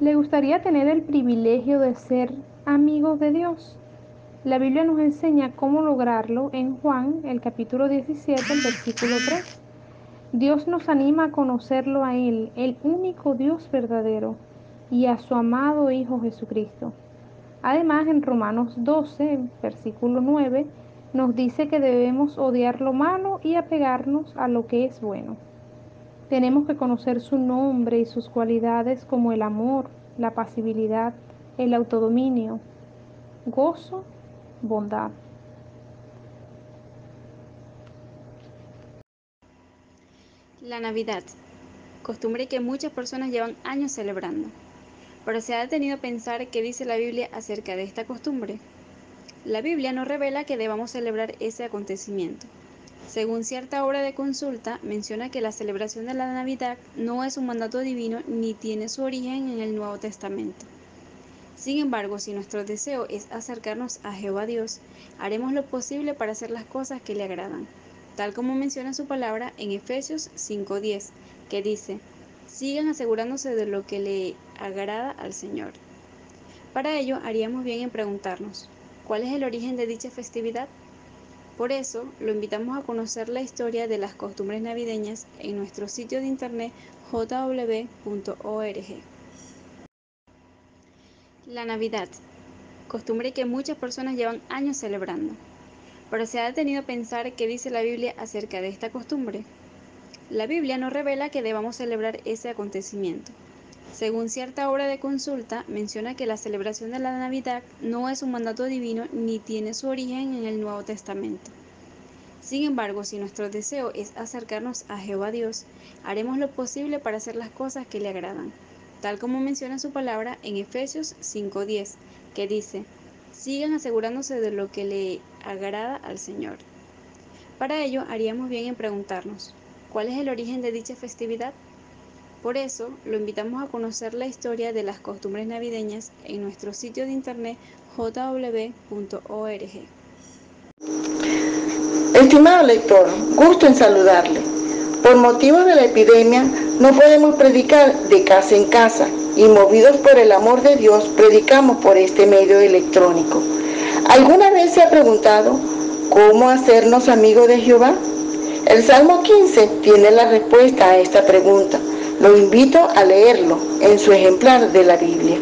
¿Le gustaría tener el privilegio de ser amigos de Dios? La Biblia nos enseña cómo lograrlo en Juan, el capítulo 17, el versículo 3. Dios nos anima a conocerlo a Él, el único Dios verdadero, y a su amado Hijo Jesucristo. Además, en Romanos 12, versículo 9, nos dice que debemos odiar lo malo y apegarnos a lo que es bueno. Tenemos que conocer su nombre y sus cualidades como el amor, la pasibilidad, el autodominio, gozo, bondad. La Navidad, costumbre que muchas personas llevan años celebrando. Pero se ha detenido a pensar qué dice la Biblia acerca de esta costumbre. La Biblia nos revela que debamos celebrar ese acontecimiento. Según cierta obra de consulta, menciona que la celebración de la Navidad no es un mandato divino ni tiene su origen en el Nuevo Testamento. Sin embargo, si nuestro deseo es acercarnos a Jehová Dios, haremos lo posible para hacer las cosas que le agradan, tal como menciona su palabra en Efesios 5:10, que dice, sigan asegurándose de lo que le agrada al Señor. Para ello, haríamos bien en preguntarnos, ¿cuál es el origen de dicha festividad? Por eso, lo invitamos a conocer la historia de las costumbres navideñas en nuestro sitio de internet jw.org. La Navidad, costumbre que muchas personas llevan años celebrando. Pero se ha detenido a pensar qué dice la Biblia acerca de esta costumbre. La Biblia nos revela que debamos celebrar ese acontecimiento. Según cierta obra de consulta, menciona que la celebración de la Navidad no es un mandato divino ni tiene su origen en el Nuevo Testamento. Sin embargo, si nuestro deseo es acercarnos a Jehová Dios, haremos lo posible para hacer las cosas que le agradan, tal como menciona su palabra en Efesios 5:10, que dice, sigan asegurándose de lo que le agrada al Señor. Para ello, haríamos bien en preguntarnos, ¿cuál es el origen de dicha festividad? Por eso, lo invitamos a conocer la historia de las costumbres navideñas en nuestro sitio de internet jw.org. Estimado lector, gusto en saludarle. Por motivo de la epidemia, no podemos predicar de casa en casa y movidos por el amor de Dios, predicamos por este medio electrónico. ¿Alguna vez se ha preguntado cómo hacernos amigos de Jehová? El Salmo 15 tiene la respuesta a esta pregunta. Lo invito a leerlo en su ejemplar de la Biblia.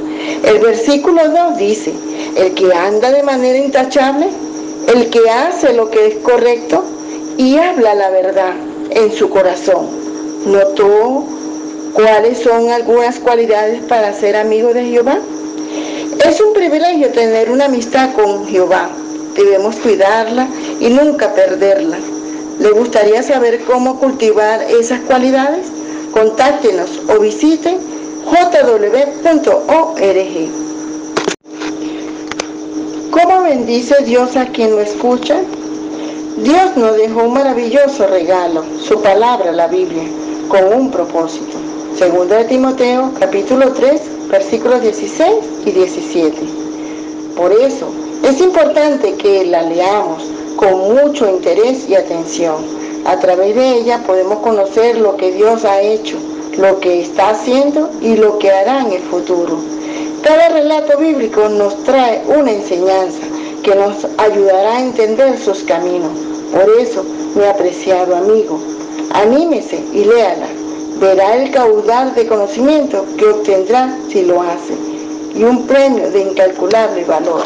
El versículo 2 dice, el que anda de manera intachable, el que hace lo que es correcto y habla la verdad en su corazón. ¿Notó cuáles son algunas cualidades para ser amigo de Jehová? Es un privilegio tener una amistad con Jehová. Debemos cuidarla y nunca perderla. ¿Le gustaría saber cómo cultivar esas cualidades? Contáctenos o visite jw.org. ¿Cómo bendice Dios a quien lo escucha? Dios nos dejó un maravilloso regalo, su palabra, la Biblia, con un propósito. Segunda de Timoteo, capítulo 3, versículos 16 y 17. Por eso, es importante que la leamos con mucho interés y atención a través de ella podemos conocer lo que Dios ha hecho, lo que está haciendo y lo que hará en el futuro. Cada relato bíblico nos trae una enseñanza que nos ayudará a entender sus caminos. Por eso, mi apreciado amigo, anímese y léala. Verá el caudal de conocimiento que obtendrá si lo hace y un premio de incalculable valor.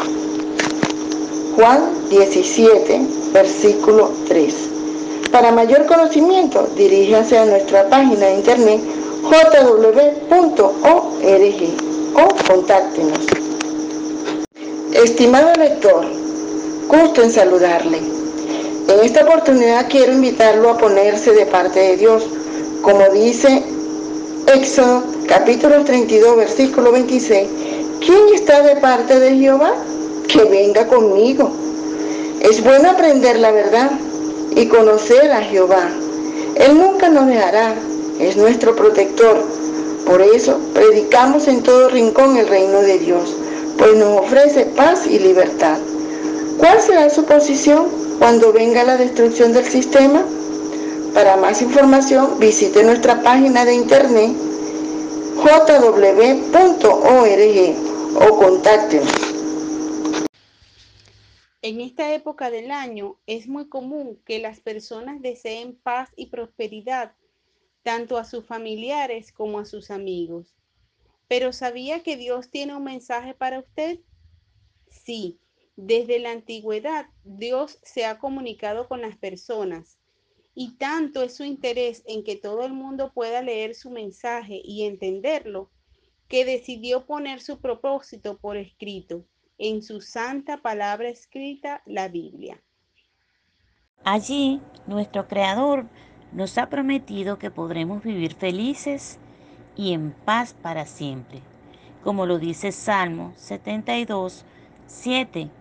Juan 17, versículo 3. Para mayor conocimiento, diríjase a nuestra página de internet jw.org o contáctenos. Estimado lector, gusto en saludarle. En esta oportunidad quiero invitarlo a ponerse de parte de Dios, como dice Éxodo capítulo 32, versículo 26. ¿Quién está de parte de Jehová? Que venga conmigo. Es bueno aprender la verdad y conocer a Jehová. Él nunca nos dejará, es nuestro protector. Por eso predicamos en todo rincón el reino de Dios, pues nos ofrece paz y libertad. ¿Cuál será su posición cuando venga la destrucción del sistema? Para más información visite nuestra página de internet o contáctenos. En esta época del año es muy común que las personas deseen paz y prosperidad tanto a sus familiares como a sus amigos. Pero ¿sabía que Dios tiene un mensaje para usted? Sí, desde la antigüedad Dios se ha comunicado con las personas y tanto es su interés en que todo el mundo pueda leer su mensaje y entenderlo, que decidió poner su propósito por escrito en su santa palabra escrita, la Biblia. Allí, nuestro Creador nos ha prometido que podremos vivir felices y en paz para siempre, como lo dice Salmo 72, 7.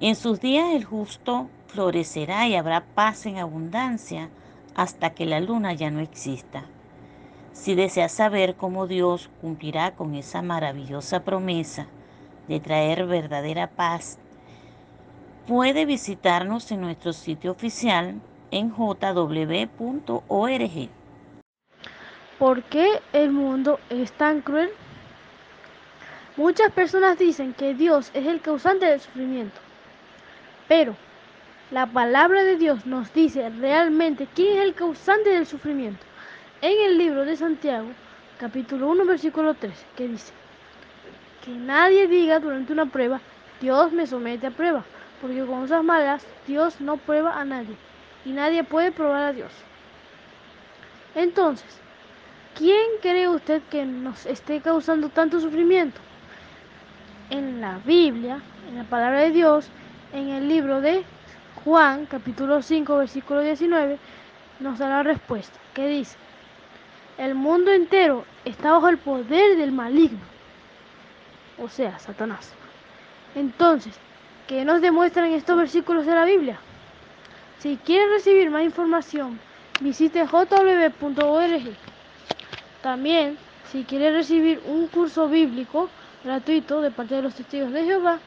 En sus días el justo florecerá y habrá paz en abundancia hasta que la luna ya no exista. Si deseas saber cómo Dios cumplirá con esa maravillosa promesa de traer verdadera paz, puede visitarnos en nuestro sitio oficial en jw.org. ¿Por qué el mundo es tan cruel? Muchas personas dicen que Dios es el causante del sufrimiento, pero la palabra de Dios nos dice realmente quién es el causante del sufrimiento. En el libro de Santiago, capítulo 1, versículo 3, que dice, que nadie diga durante una prueba, Dios me somete a prueba, porque con cosas malas Dios no prueba a nadie, y nadie puede probar a Dios. Entonces, ¿quién cree usted que nos esté causando tanto sufrimiento? En la Biblia, en la palabra de Dios, en el libro de Juan, capítulo 5, versículo 19, nos da la respuesta, que dice, el mundo entero está bajo el poder del maligno, o sea, Satanás. Entonces, ¿qué nos demuestran estos versículos de la Biblia? Si quiere recibir más información, visite jw.org. También, si quiere recibir un curso bíblico, gratuito de parte de los testigos de Jehová,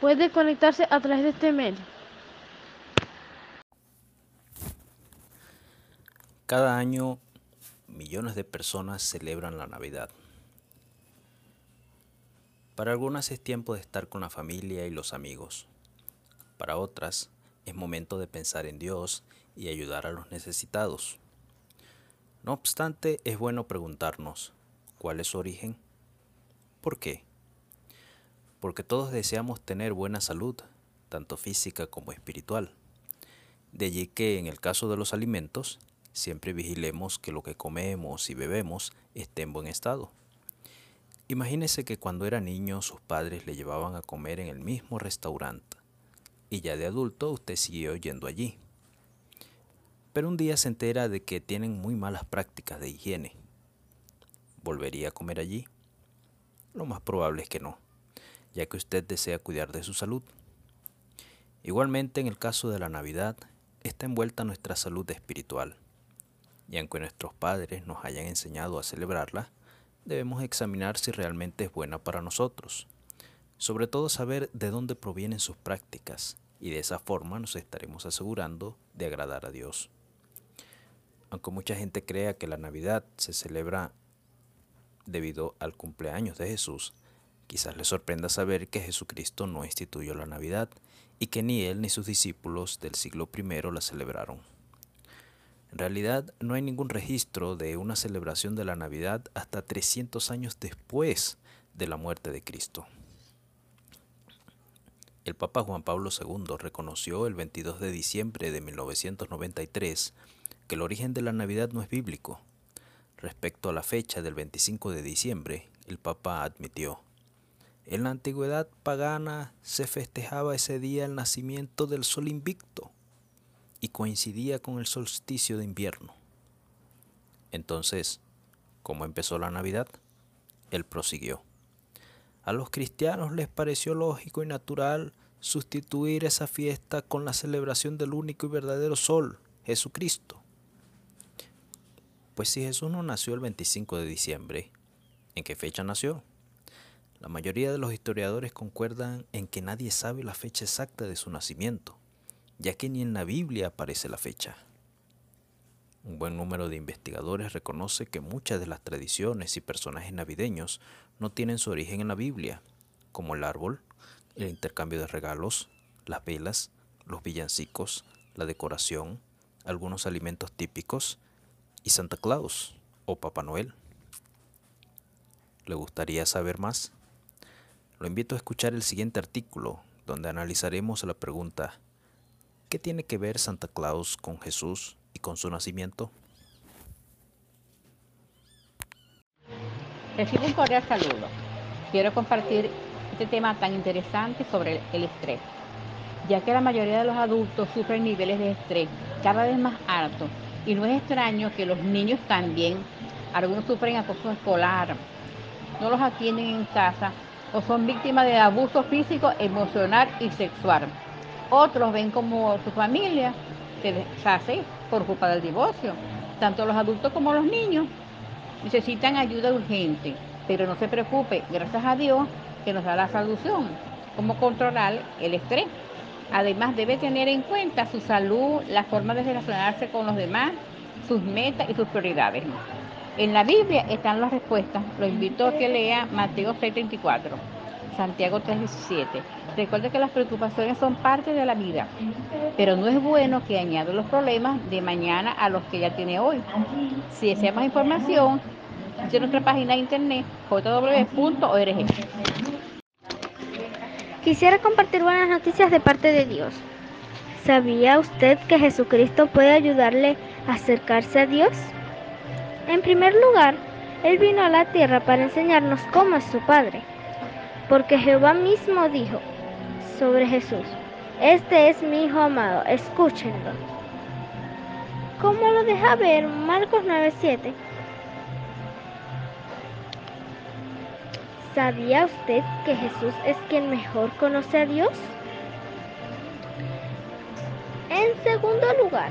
puede conectarse a través de este medio. Cada año millones de personas celebran la Navidad. Para algunas es tiempo de estar con la familia y los amigos. Para otras es momento de pensar en Dios y ayudar a los necesitados. No obstante, es bueno preguntarnos, ¿cuál es su origen? ¿Por qué? Porque todos deseamos tener buena salud, tanto física como espiritual. De allí que en el caso de los alimentos, siempre vigilemos que lo que comemos y bebemos esté en buen estado. Imagínese que cuando era niño sus padres le llevaban a comer en el mismo restaurante y ya de adulto usted siguió yendo allí. Pero un día se entera de que tienen muy malas prácticas de higiene. ¿Volvería a comer allí? Lo más probable es que no, ya que usted desea cuidar de su salud. Igualmente en el caso de la Navidad, está envuelta nuestra salud espiritual. Y aunque nuestros padres nos hayan enseñado a celebrarla, debemos examinar si realmente es buena para nosotros. Sobre todo saber de dónde provienen sus prácticas y de esa forma nos estaremos asegurando de agradar a Dios. Aunque mucha gente crea que la Navidad se celebra debido al cumpleaños de Jesús, quizás les sorprenda saber que Jesucristo no instituyó la Navidad y que ni él ni sus discípulos del siglo I la celebraron. En realidad no hay ningún registro de una celebración de la Navidad hasta 300 años después de la muerte de Cristo. El Papa Juan Pablo II reconoció el 22 de diciembre de 1993 que el origen de la Navidad no es bíblico. Respecto a la fecha del 25 de diciembre, el Papa admitió, en la antigüedad pagana se festejaba ese día el nacimiento del sol invicto y coincidía con el solsticio de invierno. Entonces, ¿cómo empezó la Navidad? Él prosiguió. A los cristianos les pareció lógico y natural sustituir esa fiesta con la celebración del único y verdadero sol, Jesucristo. Pues si Jesús no nació el 25 de diciembre, ¿en qué fecha nació? La mayoría de los historiadores concuerdan en que nadie sabe la fecha exacta de su nacimiento ya que ni en la Biblia aparece la fecha. Un buen número de investigadores reconoce que muchas de las tradiciones y personajes navideños no tienen su origen en la Biblia, como el árbol, el intercambio de regalos, las velas, los villancicos, la decoración, algunos alimentos típicos y Santa Claus o Papá Noel. ¿Le gustaría saber más? Lo invito a escuchar el siguiente artículo donde analizaremos la pregunta ¿Qué tiene que ver Santa Claus con Jesús y con su nacimiento? Recibo un cordial saludo. Quiero compartir este tema tan interesante sobre el estrés, ya que la mayoría de los adultos sufren niveles de estrés cada vez más altos y no es extraño que los niños también, algunos sufren acoso escolar, no los atienden en casa o son víctimas de abuso físico, emocional y sexual. Otros ven como su familia se deshace por culpa del divorcio. Tanto los adultos como los niños necesitan ayuda urgente, pero no se preocupe, gracias a Dios que nos da la solución, cómo controlar el estrés. Además debe tener en cuenta su salud, la forma de relacionarse con los demás, sus metas y sus prioridades. En la Biblia están las respuestas. Lo invito a que lea Mateo 6:34, Santiago 3:17. Recuerde que las preocupaciones son parte de la vida, pero no es bueno que añada los problemas de mañana a los que ya tiene hoy. Si desea más información, visite nuestra página de internet jw.org. Quisiera compartir buenas noticias de parte de Dios. ¿Sabía usted que Jesucristo puede ayudarle a acercarse a Dios? En primer lugar, Él vino a la tierra para enseñarnos cómo es su Padre, porque Jehová mismo dijo sobre Jesús, Este es mi Hijo amado, escúchenlo. ¿Cómo lo deja ver Marcos 9:7? ¿Sabía usted que Jesús es quien mejor conoce a Dios? En segundo lugar,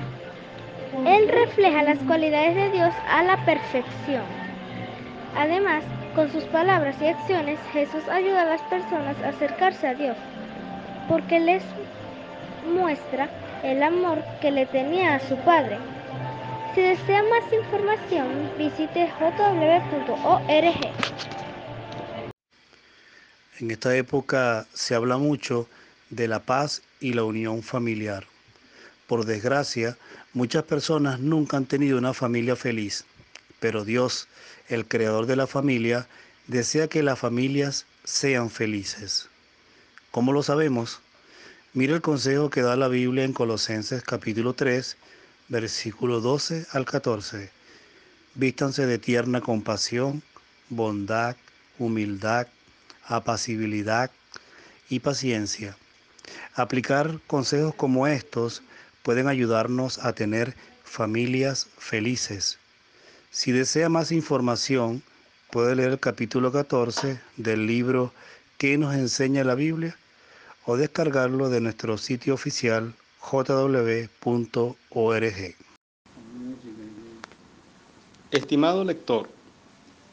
Él refleja las cualidades de Dios a la perfección. Además, con sus palabras y acciones, Jesús ayuda a las personas a acercarse a Dios, porque les muestra el amor que le tenía a su Padre. Si desea más información, visite jw.org. En esta época se habla mucho de la paz y la unión familiar. Por desgracia, muchas personas nunca han tenido una familia feliz, pero Dios, el creador de la familia, desea que las familias sean felices. ¿Cómo lo sabemos? Mira el consejo que da la Biblia en Colosenses capítulo 3, versículo 12 al 14. Vístanse de tierna compasión, bondad, humildad, apacibilidad y paciencia. Aplicar consejos como estos pueden ayudarnos a tener familias felices. Si desea más información, puede leer el capítulo 14 del libro ¿Qué nos enseña la Biblia? o descargarlo de nuestro sitio oficial jw.org. Estimado lector,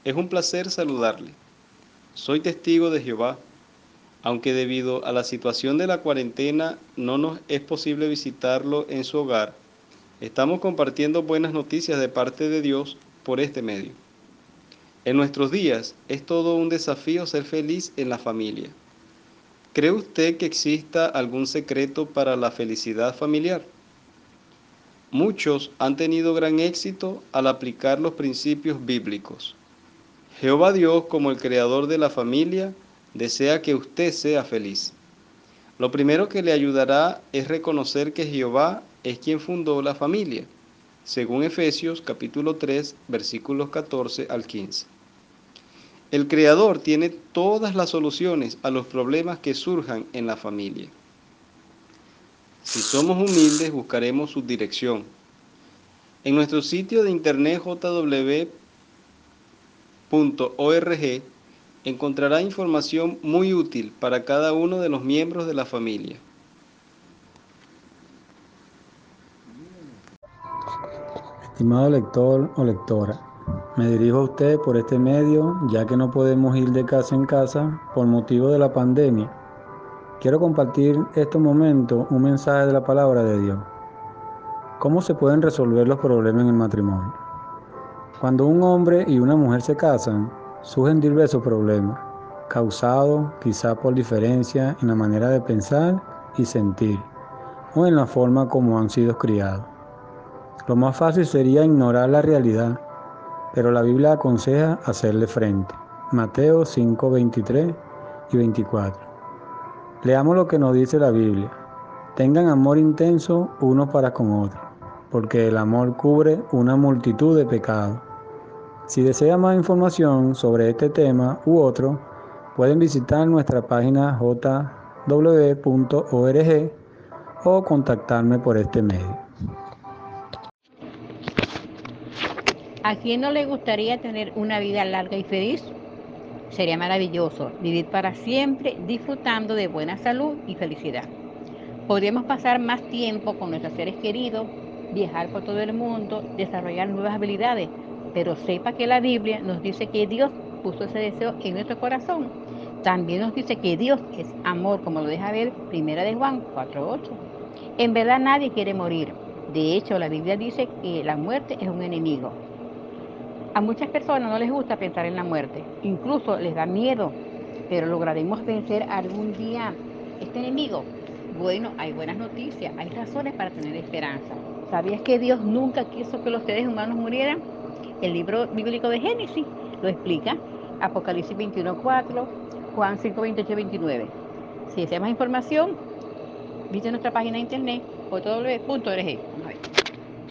es un placer saludarle. Soy testigo de Jehová, aunque debido a la situación de la cuarentena no nos es posible visitarlo en su hogar, estamos compartiendo buenas noticias de parte de Dios por este medio. En nuestros días es todo un desafío ser feliz en la familia. ¿Cree usted que exista algún secreto para la felicidad familiar? Muchos han tenido gran éxito al aplicar los principios bíblicos. Jehová Dios, como el creador de la familia, desea que usted sea feliz. Lo primero que le ayudará es reconocer que Jehová es quien fundó la familia, según Efesios capítulo 3 versículos 14 al 15. El Creador tiene todas las soluciones a los problemas que surjan en la familia. Si somos humildes, buscaremos su dirección. En nuestro sitio de internet jw .org encontrará información muy útil para cada uno de los miembros de la familia. Estimado lector o lectora, me dirijo a usted por este medio ya que no podemos ir de casa en casa por motivo de la pandemia. Quiero compartir estos momentos un mensaje de la palabra de Dios. ¿Cómo se pueden resolver los problemas en el matrimonio? Cuando un hombre y una mujer se casan, surgen diversos problemas, causados quizá por diferencia en la manera de pensar y sentir, o en la forma como han sido criados. Lo más fácil sería ignorar la realidad, pero la Biblia aconseja hacerle frente. Mateo 5, 23 y 24. Leamos lo que nos dice la Biblia. Tengan amor intenso unos para con otros, porque el amor cubre una multitud de pecados. Si desea más información sobre este tema u otro, pueden visitar nuestra página jw.org o contactarme por este medio. ¿A quién no le gustaría tener una vida larga y feliz? Sería maravilloso vivir para siempre disfrutando de buena salud y felicidad. Podríamos pasar más tiempo con nuestros seres queridos, viajar por todo el mundo, desarrollar nuevas habilidades, pero sepa que la Biblia nos dice que Dios puso ese deseo en nuestro corazón. También nos dice que Dios es amor, como lo deja ver Primera de Juan 4.8. En verdad nadie quiere morir. De hecho, la Biblia dice que la muerte es un enemigo. A muchas personas no les gusta pensar en la muerte, incluso les da miedo, pero lograremos vencer algún día este enemigo. Bueno, hay buenas noticias, hay razones para tener esperanza. ¿Sabías que Dios nunca quiso que los seres humanos murieran? El libro bíblico de Génesis lo explica. Apocalipsis 21.4, Juan 5.28, 29. Si deseas más información, visita nuestra página de internet www.org.